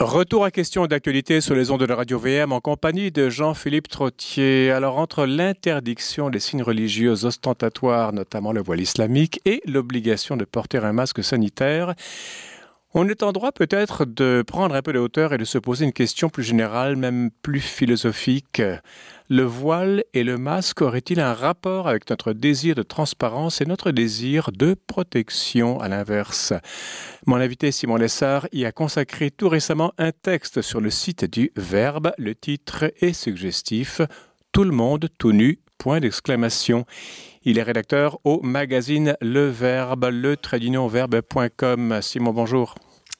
Retour à question d'actualité sur les ondes de la radio VM en compagnie de Jean-Philippe Trottier. Alors, entre l'interdiction des signes religieux ostentatoires, notamment le voile islamique, et l'obligation de porter un masque sanitaire, on est en droit peut-être de prendre un peu de hauteur et de se poser une question plus générale, même plus philosophique. Le voile et le masque auraient-ils un rapport avec notre désir de transparence et notre désir de protection à l'inverse? Mon invité Simon Lessard y a consacré tout récemment un texte sur le site du Verbe. Le titre est suggestif Tout le monde tout nu point d'exclamation. Il est rédacteur au magazine Le Verbe, le verbe.com. Simon, bonjour.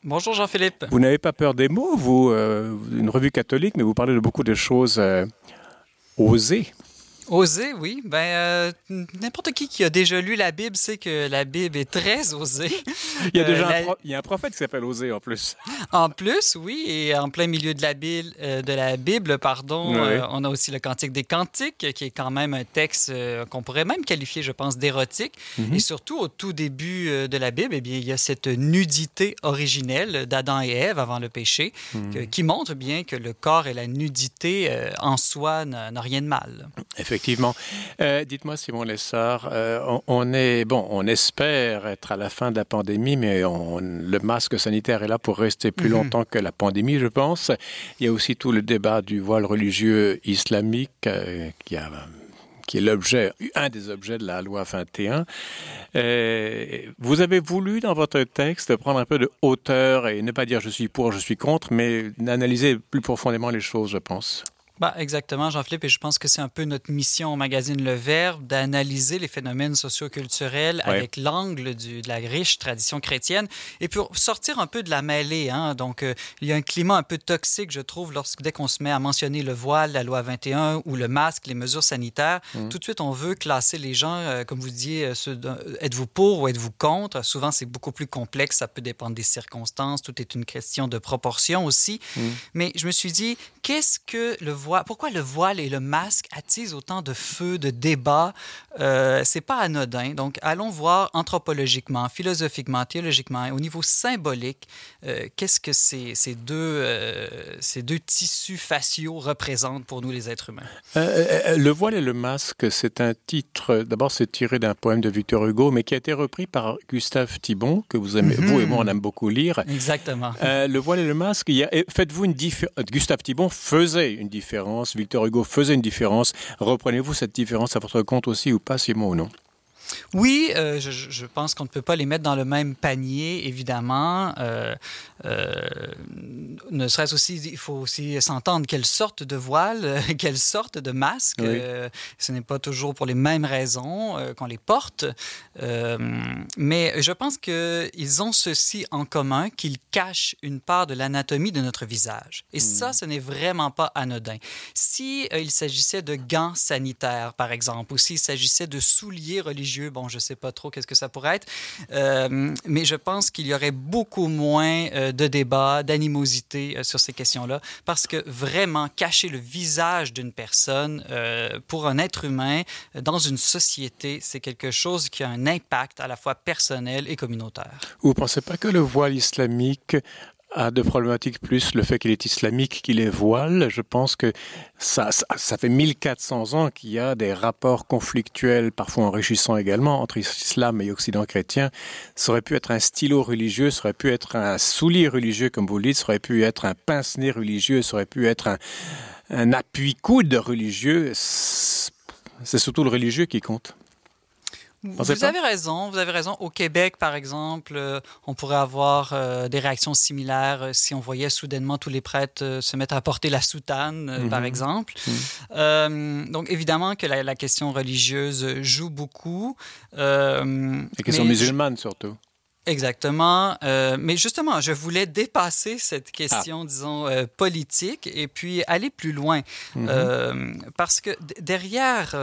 Bonjour Jean-Philippe. Vous n'avez pas peur des mots, vous, euh, une revue catholique, mais vous parlez de beaucoup de choses euh, osées. Oser, oui. Ben, euh, n'importe qui qui a déjà lu la Bible sait que la Bible est très osée. Il y a déjà un, il y a un prophète qui s'appelle Osée en plus. En plus, oui, et en plein milieu de la Bible, de la Bible pardon, on a aussi le Cantique des Cantiques, qui est quand même un texte qu'on pourrait même qualifier, je pense, d'érotique. Mhm. Et surtout, au tout début de la Bible, eh bien, il y a cette nudité originelle d'Adam et Ève avant le péché, mhm. qui montre bien que le corps et la nudité en soi n'ont rien de mal. Effectivement. Effectivement. Euh, dites-moi, Simon Lessard, euh, on, est bon, on espère être à la fin de la pandémie, mais le masque sanitaire est là pour rester plus mhm. longtemps que la pandémie, je pense. Il y a aussi tout le débat du voile religieux islamique euh, qui a qui est l'objet, un des objets de la loi 21. vous avez voulu, dans votre texte, prendre un peu de hauteur et ne pas dire je suis pour, je suis contre, mais d'analyser plus profondément les choses, je pense. Bah, exactement, Jean-Philippe, et je pense que c'est un peu notre mission au magazine Le Verbe d'analyser les phénomènes socioculturels avec l'angle de la riche tradition chrétienne et pour sortir un peu de la mêlée. Hein. Donc, euh, il y a un climat un peu toxique, je trouve, lorsque dès qu'on se met à mentionner le voile, la loi 21 ou le masque, les mesures sanitaires, mmh. tout de suite, on veut classer les gens, euh, comme vous disiez, euh, êtes-vous pour ou êtes-vous contre? Souvent, c'est beaucoup plus complexe, ça peut dépendre des circonstances, tout est une question de proportion aussi. Mmh. Mais je me suis dit, qu'est-ce que le voile pourquoi le voile et le masque attisent autant de feu, de débats? Euh, c'est pas anodin. Donc, allons voir anthropologiquement, philosophiquement, théologiquement, au niveau symbolique, euh, qu'est-ce que ces, ces deux, euh, ces deux tissus faciaux représentent pour nous, les êtres humains? Euh, le voile et le masque, c'est un titre, d'abord, c'est tiré d'un poème de Victor Hugo, mais qui a été repris par Gustave Thibon, que vous aimez, vous et moi, on aime beaucoup lire. Exactement. le voile et le masque, faites-vous une différence. Gustave Thibon faisait une différence Victor Hugo faisait une différence. Reprenez-vous cette différence à votre compte aussi ou pas, Simon ou non? Oui, euh, je, pense qu'on ne peut pas les mettre dans le même panier, évidemment. Euh, euh, ne serait-ce aussi, il faut aussi s'entendre quelle sorte de voile, quelle sorte de masque. ce n'est pas toujours pour les mêmes raisons qu'on les porte. mais je pense qu'ils ont ceci en commun, qu'ils cachent une part de l'anatomie de notre visage. Et ça, hmm. ce n'est vraiment pas anodin. Si il s'agissait de gants sanitaires, par exemple, ou s'il s'agissait de souliers religieux, Bon, je ne sais pas trop qu'est-ce que ça pourrait être, euh, mais je pense qu'il y aurait beaucoup moins euh, de débats, d'animosité euh, sur ces questions-là, parce que vraiment cacher le visage d'une personne pour un être humain dans une société, c'est quelque chose qui a un impact à la fois personnel et communautaire. Vous ne pensez pas que le voile islamique a de problématiques plus le fait qu'il est islamique qu'il est voile. Je pense que ça, ça, fait 1400 ans qu'il y a des rapports conflictuels, parfois enrichissants également, entre islam et occident chrétien. Ça aurait pu être un stylo religieux, ça aurait pu être un soulier religieux, comme vous le dites, ça aurait pu être un pince-nez religieux, ça aurait pu être un, un appui-coude religieux. C'est surtout le religieux qui compte. Vous avez raison, vous avez raison. Au Québec, par exemple, euh, on pourrait avoir euh, des réactions similaires euh, si on voyait soudainement tous les prêtres se mettre à porter la soutane, par mhm. exemple. Mhm. donc, évidemment que la, question religieuse joue beaucoup. la question musulmane, surtout. Exactement. Euh, mais justement, je voulais dépasser cette question, ah. disons, euh, politique et puis aller plus loin. Mm-hmm. euh, parce que derrière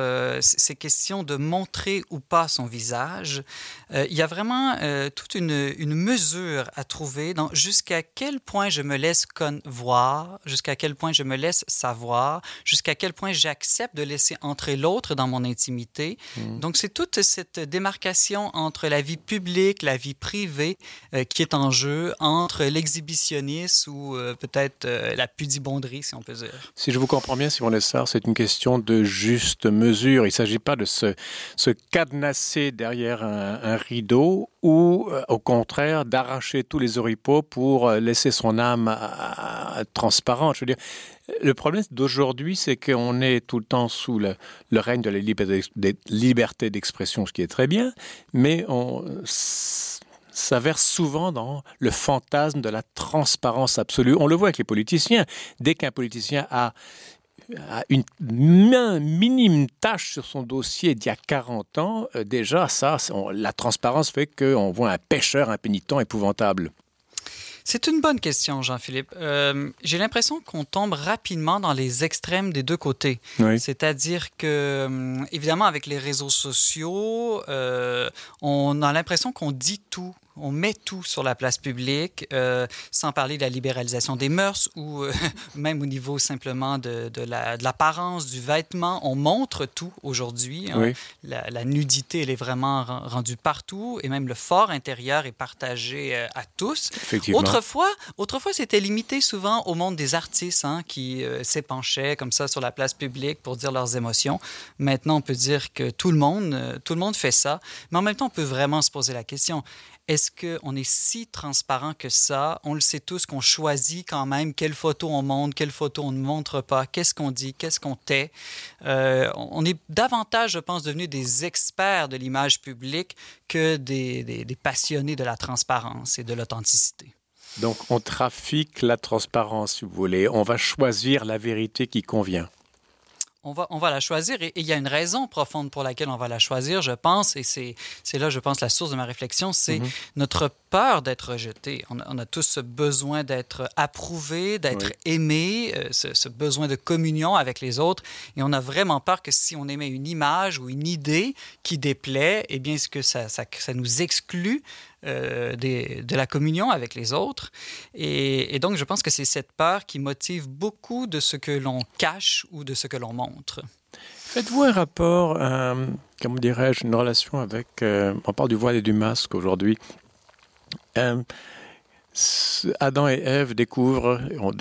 ces questions de montrer ou pas son visage, il y a vraiment toute une, une, mesure à trouver dans jusqu'à quel point je me laisse voir, jusqu'à quel point je me laisse savoir, jusqu'à quel point j'accepte de laisser entrer l'autre dans mon intimité. Mm. Donc, c'est toute cette démarcation entre la vie publique, la vie privée, privée qui est en jeu entre l'exhibitionnisme ou peut-être la pudibonderie, si on peut dire. Si je vous comprends bien, Simon Lessard, c'est une question de juste mesure. Il ne s'agit pas de se, se cadenasser derrière un, rideau ou, au contraire, d'arracher tous les oripeaux pour laisser son âme transparente. Je veux dire, le problème d'aujourd'hui, c'est qu'on est tout le temps sous le, règne de la liberté d'expression, ce qui est très bien, mais on s'averse souvent dans le fantasme de la transparence absolue. On le voit avec les politiciens. Dès qu'un politicien a une minime tâche sur son dossier d'il y a 40 ans, euh, déjà, ça, la transparence fait qu'on voit un pêcheur impénitent épouvantable. C'est une bonne question, Jean-Philippe. Euh, j'ai l'impression qu'on tombe rapidement dans les extrêmes des deux côtés. C'est-à-dire que, hum, évidemment, avec les réseaux sociaux, euh, on a l'impression qu'on dit tout on met tout sur la place publique, euh, sans parler de la libéralisation des mœurs ou euh, même au niveau simplement de, de l'apparence du vêtement. On montre tout aujourd'hui. Hein. La, nudité, elle est vraiment rendue partout et même le fort intérieur est partagé euh, à tous. Autrefois, autrefois c'était limité souvent au monde des artistes hein, qui s'épanchaient comme ça sur la place publique pour dire leurs émotions. Maintenant, on peut dire que tout le monde, tout le monde fait ça, mais en même temps, on peut vraiment se poser la question est-ce qu'on est si transparent que ça? On le sait tous qu'on choisit quand même quelle photo on montre, quelle photo on ne montre pas, qu'est-ce qu'on dit, qu'est-ce qu'on tait. Euh, on est davantage, je pense, devenus des experts de l'image publique que des, des passionnés de la transparence et de l'authenticité. Donc on trafique la transparence, si vous voulez. On va choisir la vérité qui convient on va, on va la choisir. Et il y a une raison profonde pour laquelle on va la choisir, je pense, et c'est là, je pense, la source de ma réflexion, c'est mm-hmm. notre peur d'être rejeté. On, a tous ce besoin d'être approuvé, d'être aimé, euh, ce, besoin de communion avec les autres, et on a vraiment peur que si on émet une image ou une idée qui déplaît, eh bien, ce que ça, ça, ça nous exclut euh, de la communion avec les autres. Et, donc, je pense que c'est cette peur qui motive beaucoup de ce que l'on cache ou de ce que l'on montre. Faites-vous un rapport, euh, comment dirais-je, une relation avec... Euh, on parle du voile et du masque aujourd'hui. Adam et Ève découvrent, ont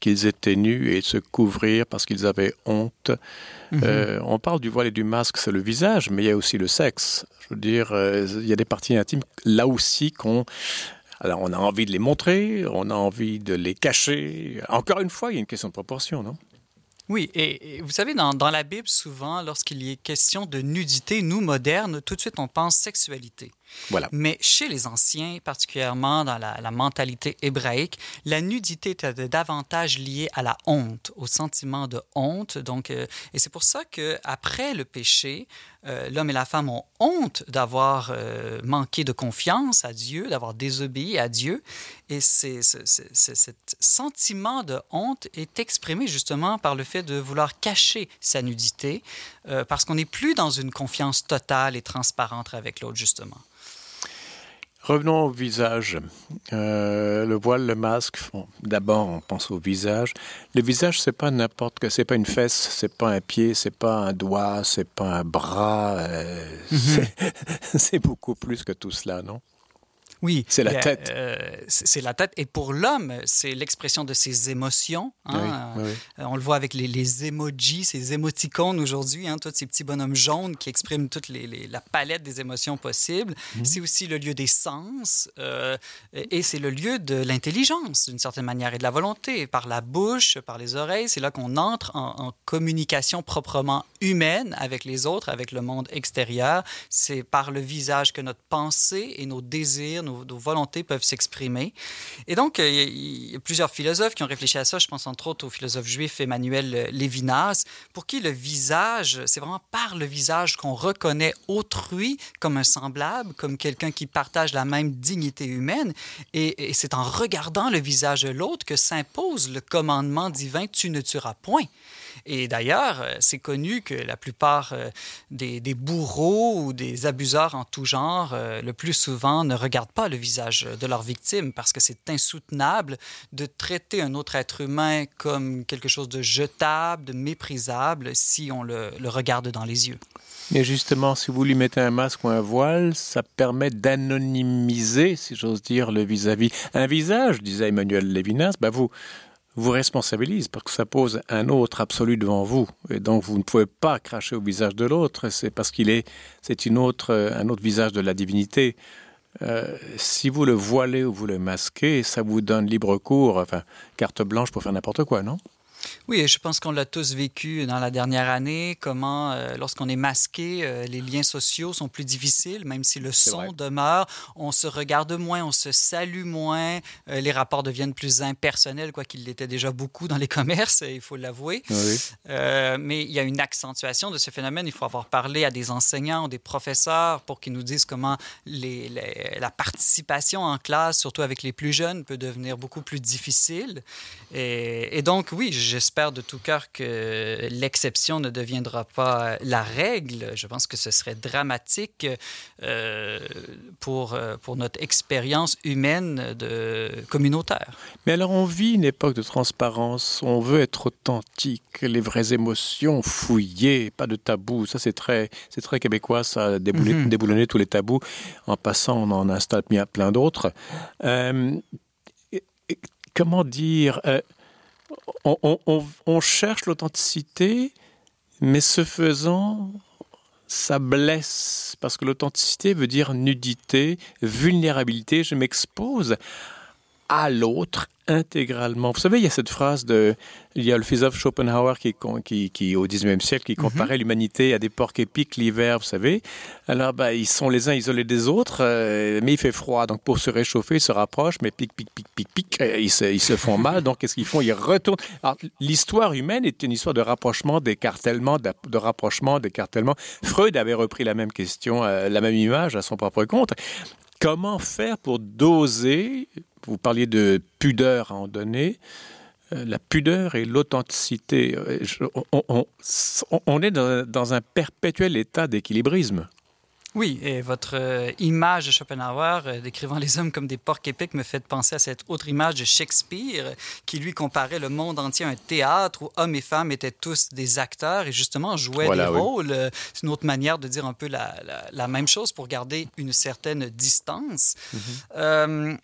qu'ils étaient nus et se couvrir parce qu'ils avaient honte. Mhm. Euh, on parle du voile et du masque, c'est le visage, mais il y a aussi le sexe. Je veux dire, euh, il y a des parties intimes là aussi qu'on alors, on a envie de les montrer, on a envie de les cacher. Encore une fois, il y a une question de proportion, non? Oui, et, vous savez, dans, dans, la Bible, souvent, lorsqu'il y est question de nudité, nous, modernes, tout de suite, on pense sexualité. Voilà. Mais chez les anciens, particulièrement dans la, mentalité hébraïque, la nudité était davantage liée à la honte, au sentiment de honte. Donc, euh, et c'est pour ça que après le péché, euh, l'homme et la femme ont honte d'avoir euh, manqué de confiance à Dieu, d'avoir désobéi à Dieu. Et c'est, ce sentiment de honte est exprimé justement par le fait de vouloir cacher sa nudité, parce qu'on n'est plus dans une confiance totale et transparente avec l'autre, justement. Revenons au visage. Euh, le voile, le masque. D'abord, on pense au visage. Le visage, c'est pas n'importe que. C'est pas une fesse, c'est pas un pied, c'est pas un doigt, c'est pas un bras. Euh, mhm. C'est beaucoup plus que tout cela, non? Oui. C'est la tête. Euh, c'est la tête. Et pour l'homme, c'est l'expression de ses émotions. Hein. Euh, on le voit avec les, les emojis, ces émoticônes aujourd'hui, hein, tous ces petits bonhommes jaunes qui expriment toute les, la palette des émotions possibles. Mhm. C'est aussi le lieu des sens euh, et c'est le lieu de l'intelligence, d'une certaine manière, et de la volonté. Par la bouche, par les oreilles, c'est là qu'on entre en, en communication proprement humaine avec les autres, avec le monde extérieur. C'est par le visage que notre pensée et nos désirs, nos, volontés peuvent s'exprimer. Et donc, euh, il y, a plusieurs philosophes qui ont réfléchi à ça. Je pense entre autres au philosophe juif Emmanuel Lévinas, pour qui le visage, c'est vraiment par le visage qu'on reconnaît autrui comme un semblable, comme quelqu'un qui partage la même dignité humaine. Et c'est en regardant le visage de l'autre que s'impose le commandement divin Tu ne tueras point. Et d'ailleurs, c'est connu que la plupart des, des, bourreaux ou des abuseurs en tout genre, le plus souvent, ne regardent pas le visage de leur victime parce que c'est insoutenable de traiter un autre être humain comme quelque chose de jetable, de méprisable, si on le, regarde dans les yeux. Mais justement, si vous lui mettez un masque ou un voile, ça permet d'anonymiser, si j'ose dire, le vis-à-vis. -vis. Un visage, disait Emmanuel Lévinas, ben vous, vous responsabilise parce que ça pose un autre absolu devant vous. Et donc, vous ne pouvez pas cracher au visage de l'autre. C'est parce qu'il est, c'est une autre, un autre visage de la divinité. Euh, si vous le voilez ou vous le masquez, ça vous donne libre cours, enfin, carte blanche pour faire n'importe quoi, non? Oui, je pense qu'on l'a tous vécu dans la dernière année, comment euh, lorsqu'on est masqué, euh, les liens sociaux sont plus difficiles, même si le son demeure, on se regarde moins, on se salue moins, euh, les rapports deviennent plus impersonnels, quoi qu'il l'était déjà beaucoup dans les commerces, il faut l'avouer. Oui. mais il y a une accentuation de ce phénomène, il faut avoir parlé à des enseignants, des professeurs pour qu'ils nous disent comment les, les, la participation en classe, surtout avec les plus jeunes, peut devenir beaucoup plus difficile. Et, et donc, oui, j'espère de tout cœur que l'exception ne deviendra pas la règle. Je pense que ce serait dramatique euh, pour, euh, pour notre expérience humaine de communautaire. Mais alors on vit une époque de transparence, on veut être authentique, les vraies émotions fouillées, pas de tabou. Ça c'est très, c'est très québécois, ça, déboulonner, mm -hmm. déboulonner tous les tabous. En passant, on en installe plein d'autres. Euh, comment dire euh, on, cherche l'authenticité, mais ce faisant, ça blesse, parce que l'authenticité veut dire nudité, vulnérabilité, je m'expose à l'autre intégralement. Vous savez, il y a cette phrase de... Il y a le philosophe Schopenhauer qui, qui, qui au 19e siècle, qui comparait mm -hmm. l'humanité à des porcs épiques l'hiver, vous savez. Alors, bah, ils sont les uns isolés des autres, euh, mais il fait froid. Donc, pour se réchauffer, ils se rapprochent, mais pic, pic, pic, pic, pic, euh, ils, se, ils se font mal. Donc, qu'est-ce qu'ils font? Ils retournent. L'histoire humaine est une histoire de rapprochement, d'écartèlement, de, de rapprochement, d'écartèlement. Freud avait repris la même question, euh, la même image à son propre compte. Comment faire pour doser vous parliez de pudeur à en donner euh, la pudeur et l'authenticité? On, on, est dans un perpétuel état d'équilibrisme Oui, et votre euh, image de Schopenhauer euh, décrivant les hommes comme des porcs épiques me fait penser à cette autre image de Shakespeare qui lui comparait le monde entier à un théâtre où hommes et femmes étaient tous des acteurs et justement jouaient voilà, des oui. rôles. C'est une autre manière de dire un peu la, la, la, même chose pour garder une certaine distance. Mm -hmm.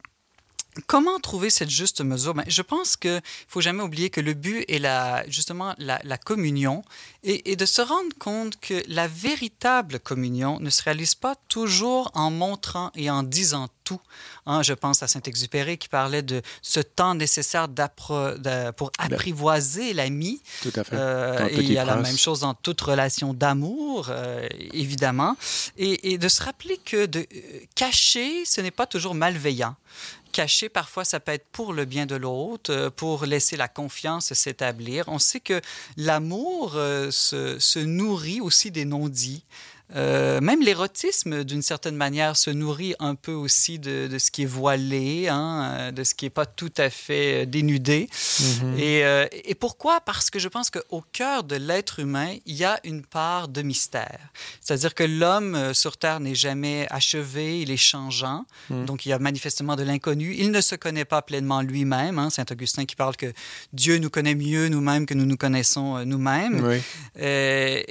Comment trouver cette juste mesure? Ben, je pense qu'il ne faut jamais oublier que le but est la, justement la, la communion et, et de se rendre compte que la véritable communion ne se réalise pas toujours en montrant et en disant tout. Hein, je pense à Saint-Exupéry qui parlait de ce temps nécessaire de, pour apprivoiser l'ami. Tout à fait. Euh, et il y a prince. la même chose dans toute relation d'amour, euh, évidemment. Et, et de se rappeler que de euh, cacher, ce n'est pas toujours malveillant caché, parfois ça peut être pour le bien de l'autre, euh, pour laisser la confiance s'établir. On sait que l'amour euh, se, se nourrit aussi des non-dits. Euh, même l'érotisme, d'une certaine manière, se nourrit un peu aussi de, de ce qui est voilé, hein, de ce qui n'est pas tout à fait dénudé. Mm -hmm. et, euh, et pourquoi? Parce que je pense qu'au cœur de l'être humain, il y a une part de mystère. C'est-à-dire que l'homme euh, sur Terre n'est jamais achevé, il est changeant. Mm. Donc, il y a manifestement de l'inconnu. Il ne se connaît pas pleinement lui-même. Hein, Saint Augustin qui parle que Dieu nous connaît mieux nous-mêmes que nous nous connaissons nous-mêmes. Oui.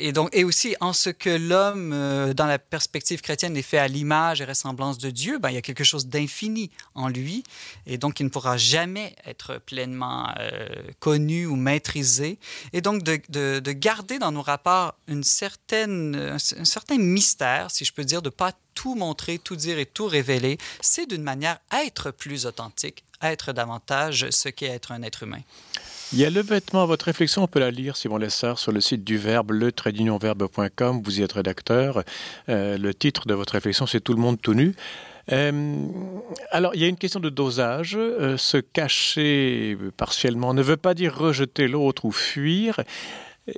et, donc, et aussi, en ce que l'homme euh, dans la perspective chrétienne, est fait à l'image et ressemblance de Dieu, ben, il y a quelque chose d'infini en lui, et donc il ne pourra jamais être pleinement euh, connu ou maîtrisé. Et donc de, de, de, garder dans nos rapports une certaine, un, un certain mystère, si je peux dire, de ne pas tout montrer, tout dire et tout révéler, c'est d'une manière à être plus authentique, à être davantage ce qu'est être un être humain. Il y a le vêtement, votre réflexion, on peut la lire, Simon Lessard, sur le site du Verbe, le tradeunionverbe.com. Vous y êtes rédacteur. Euh, le titre de votre réflexion, c'est Tout le monde tout nu. Euh, alors, il y a une question de dosage. Euh, se cacher partiellement ne veut pas dire rejeter l'autre ou fuir.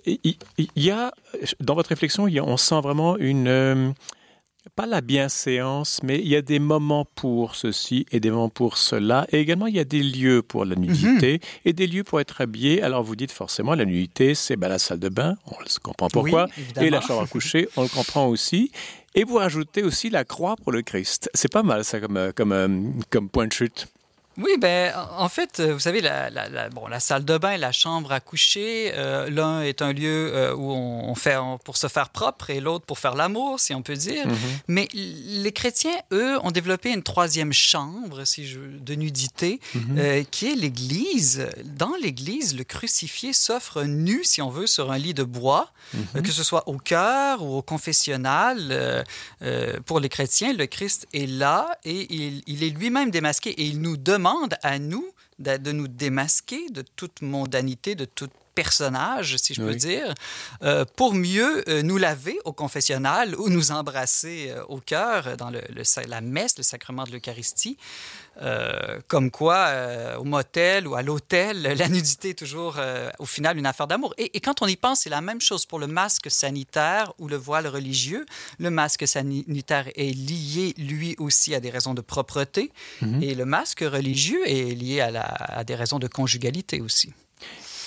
Il, y a, dans votre réflexion, on sent vraiment une, pas la bienséance, mais il y a des moments pour ceci et des moments pour cela. Et également, il y a des lieux pour la nudité mhm. et des lieux pour être habillé. Alors, vous dites forcément, la nudité, c'est ben, la salle de bain, on le comprend pourquoi, et la chambre à coucher, on le comprend aussi. Et vous rajoutez aussi la croix pour le Christ. C'est pas mal, ça, comme, comme, euh, comme point de chute. Oui, ben, en fait, euh, vous savez, la, la, bon, la salle de bain et la chambre à coucher, euh, l'un est un lieu euh, où on fait pour se faire propre et l'autre pour faire l'amour, si on peut dire. Mhm. Mais les chrétiens, eux, ont développé une troisième chambre, si je, de nudité, mhm. qui est l'Église. Dans l'Église, le crucifié s'offre nu, si on veut, sur un lit de bois, mhm. que ce soit au cœur ou au confessionnal. pour les chrétiens, le Christ est là et il, il est lui-même démasqué et il nous demande à nous de, nous démasquer de toute mondanité, de toute personnage, si je peux dire, euh, pour mieux euh, nous laver au confessionnal ou nous embrasser euh, au cœur dans le, la messe, le sacrement de l'Eucharistie. Euh, comme quoi, euh, au motel ou à l'hôtel, la nudité est toujours, euh, au final, une affaire d'amour. Et, quand on y pense, c'est la même chose pour le masque sanitaire ou le voile religieux. Le masque sanitaire est lié, lui aussi, à des raisons de propreté. Mhm. Et le masque religieux est lié à, à, des raisons de conjugalité aussi.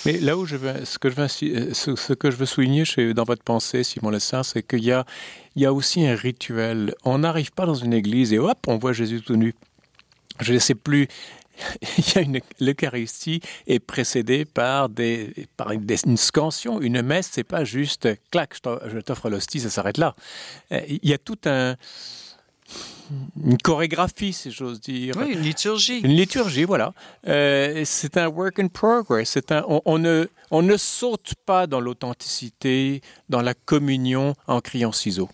Mais là où je veux, ce que je veux, ce, que je veux souligner chez, dans votre pensée, Simon Lessard, c'est qu'il y a, il y a aussi un rituel. On n'arrive pas dans une église et hop, on voit Jésus tout nu je ne sais plus, il y a une l'Eucharistie est précédée par des par une, une scansion, une messe, c'est pas juste clac, je t'offre l'hostie, ça s'arrête là. Euh, il y a tout un une chorégraphie, si j'ose dire. Oui, une liturgie. Une liturgie, voilà. Euh, c'est un work in progress. C'est un, on, ne, on ne saute pas dans l'authenticité, dans la communion en criant ciseaux.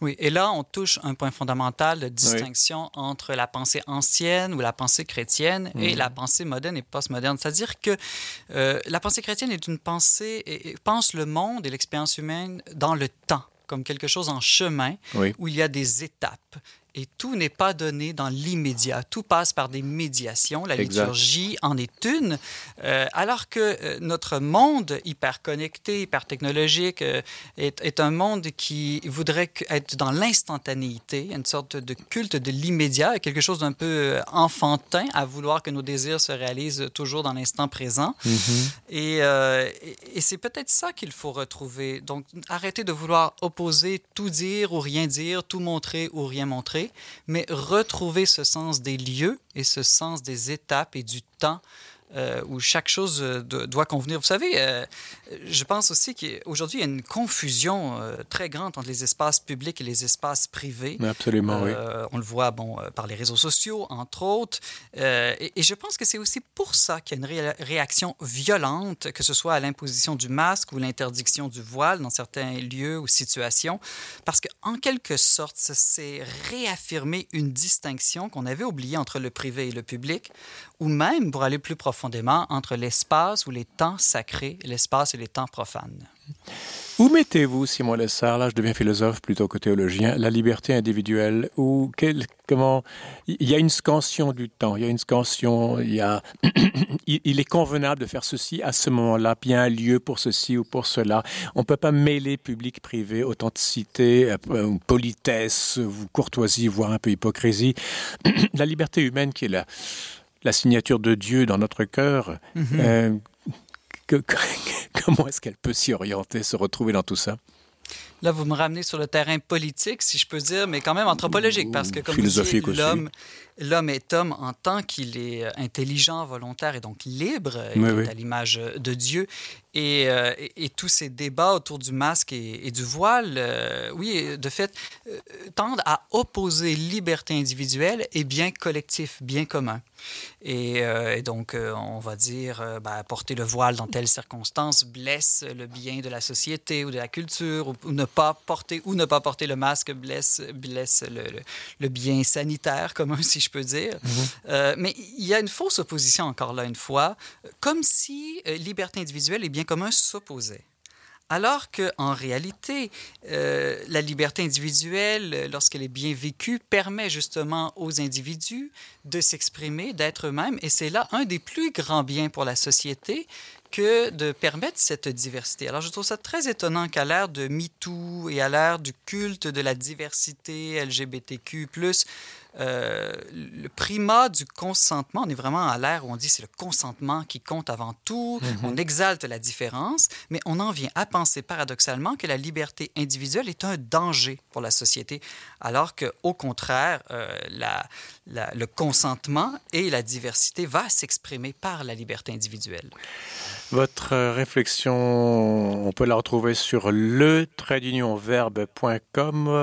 Oui, et là, on touche un point fondamental de distinction entre la pensée ancienne ou la pensée chrétienne et mhm. la pensée moderne et postmoderne. C'est-à-dire que euh, la pensée chrétienne est une pensée, et, pense le monde et l'expérience humaine dans le temps comme quelque chose en chemin où il y a des étapes et tout n'est pas donné dans l'immédiat. Tout passe par des médiations. La liturgie en est une. Euh, alors que euh, notre monde hyper connecté, hyper technologique, euh, est, un monde qui voudrait être dans l'instantanéité, une sorte de culte de l'immédiat, quelque chose d'un peu enfantin à vouloir que nos désirs se réalisent toujours dans l'instant présent. Mm-hmm. et, et c'est peut-être ça qu'il faut retrouver. Donc, arrêter de vouloir opposer tout dire ou rien dire, tout montrer ou rien montrer mais retrouver ce sens des lieux et ce sens des étapes et du temps euh, où chaque chose euh, doit convenir. Vous savez, euh, je pense aussi qu'aujourd'hui, il y a une confusion très grande entre les espaces publics et les espaces privés. Absolument, oui. On le voit bon, par les réseaux sociaux, entre autres. Et, et, je pense que c'est aussi pour ça qu'il y a une réaction violente, que ce soit à l'imposition du masque ou l'interdiction du voile dans certains lieux ou situations, parce qu'en quelque sorte, c'est réaffirmer une distinction qu'on avait oubliée entre le privé et le public, ou même, pour aller plus entre l'espace ou les temps sacrés, l'espace et les temps profanes. Où mettez-vous, Simon Lessard, là je deviens philosophe plutôt que théologien, la liberté individuelle ou comment il y a une scansion du temps, il y a une scansion, il il, est convenable de faire ceci à ce moment-là, puis il y a un lieu pour ceci ou pour cela. On ne peut pas mêler public privé, authenticité, euh, politesse, courtoisie, voire un peu hypocrisie. la liberté humaine qui est là la signature de Dieu dans notre cœur, mhm. euh, comment est-ce qu'elle peut s'y orienter, se retrouver dans tout ça? Là, vous me ramenez sur le terrain politique, si je peux dire, mais quand même anthropologique, parce que comme vous l'homme, l'homme est homme en tant qu'il est intelligent, volontaire et donc libre, est à l'image de Dieu. Euh, et, et, tous ces débats autour du masque et, du voile, euh, oui, de fait, euh, tendent à opposer liberté individuelle et bien collectif, bien commun. Et, donc, on va dire, ben, porter le voile dans telle circonstance blesse le bien de la société ou de la culture, ou, ne pas porter ou ne pas porter le masque blesse, blesse le, le, bien sanitaire commun, si je peux dire. Mm-hmm. mais il y a une fausse opposition, encore là une fois, comme si liberté individuelle est bien commun s'opposait. Alors qu'en réalité, euh, la liberté individuelle, lorsqu'elle est bien vécue, permet justement aux individus de s'exprimer, d'être eux-mêmes. Et c'est là un des plus grands biens pour la société que de permettre cette diversité. Alors, je trouve ça très étonnant qu'à l'ère de MeToo et à l'ère du culte de la diversité LGBTQ, euh, le primat du consentement, on est vraiment à l'ère où on dit c'est le consentement qui compte avant tout, mhm. on exalte la différence, mais on en vient à penser paradoxalement que la liberté individuelle est un danger pour la société, alors qu'au contraire, euh, la, le consentement et la diversité va s'exprimer par la liberté individuelle. Votre réflexion, on peut la retrouver sur le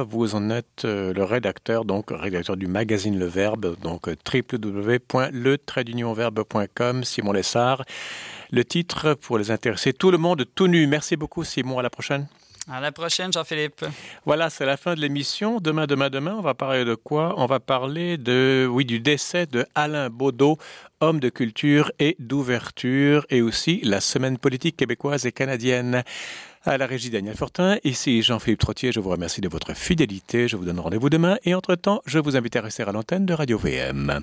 Vous en êtes euh, le rédacteur, donc rédacteur du magazine Le Verbe, donc www.le Simon Lessard. Le titre pour les intéresser, Tout le monde tout nu. Merci beaucoup Simon, à la prochaine. À la prochaine, Jean-Philippe. Voilà, c'est la fin de l'émission. Demain, demain, demain, on va parler de quoi? On va parler de, oui, du décès de Alain Baudot, homme de culture et d'ouverture, et aussi la semaine politique québécoise et canadienne. À la régie Daniel Fortin, ici Jean-Philippe Trottier, je vous remercie de votre fidélité. Je vous donne rendez-vous demain et entre-temps, je vous invite à rester à l'antenne de Radio VM.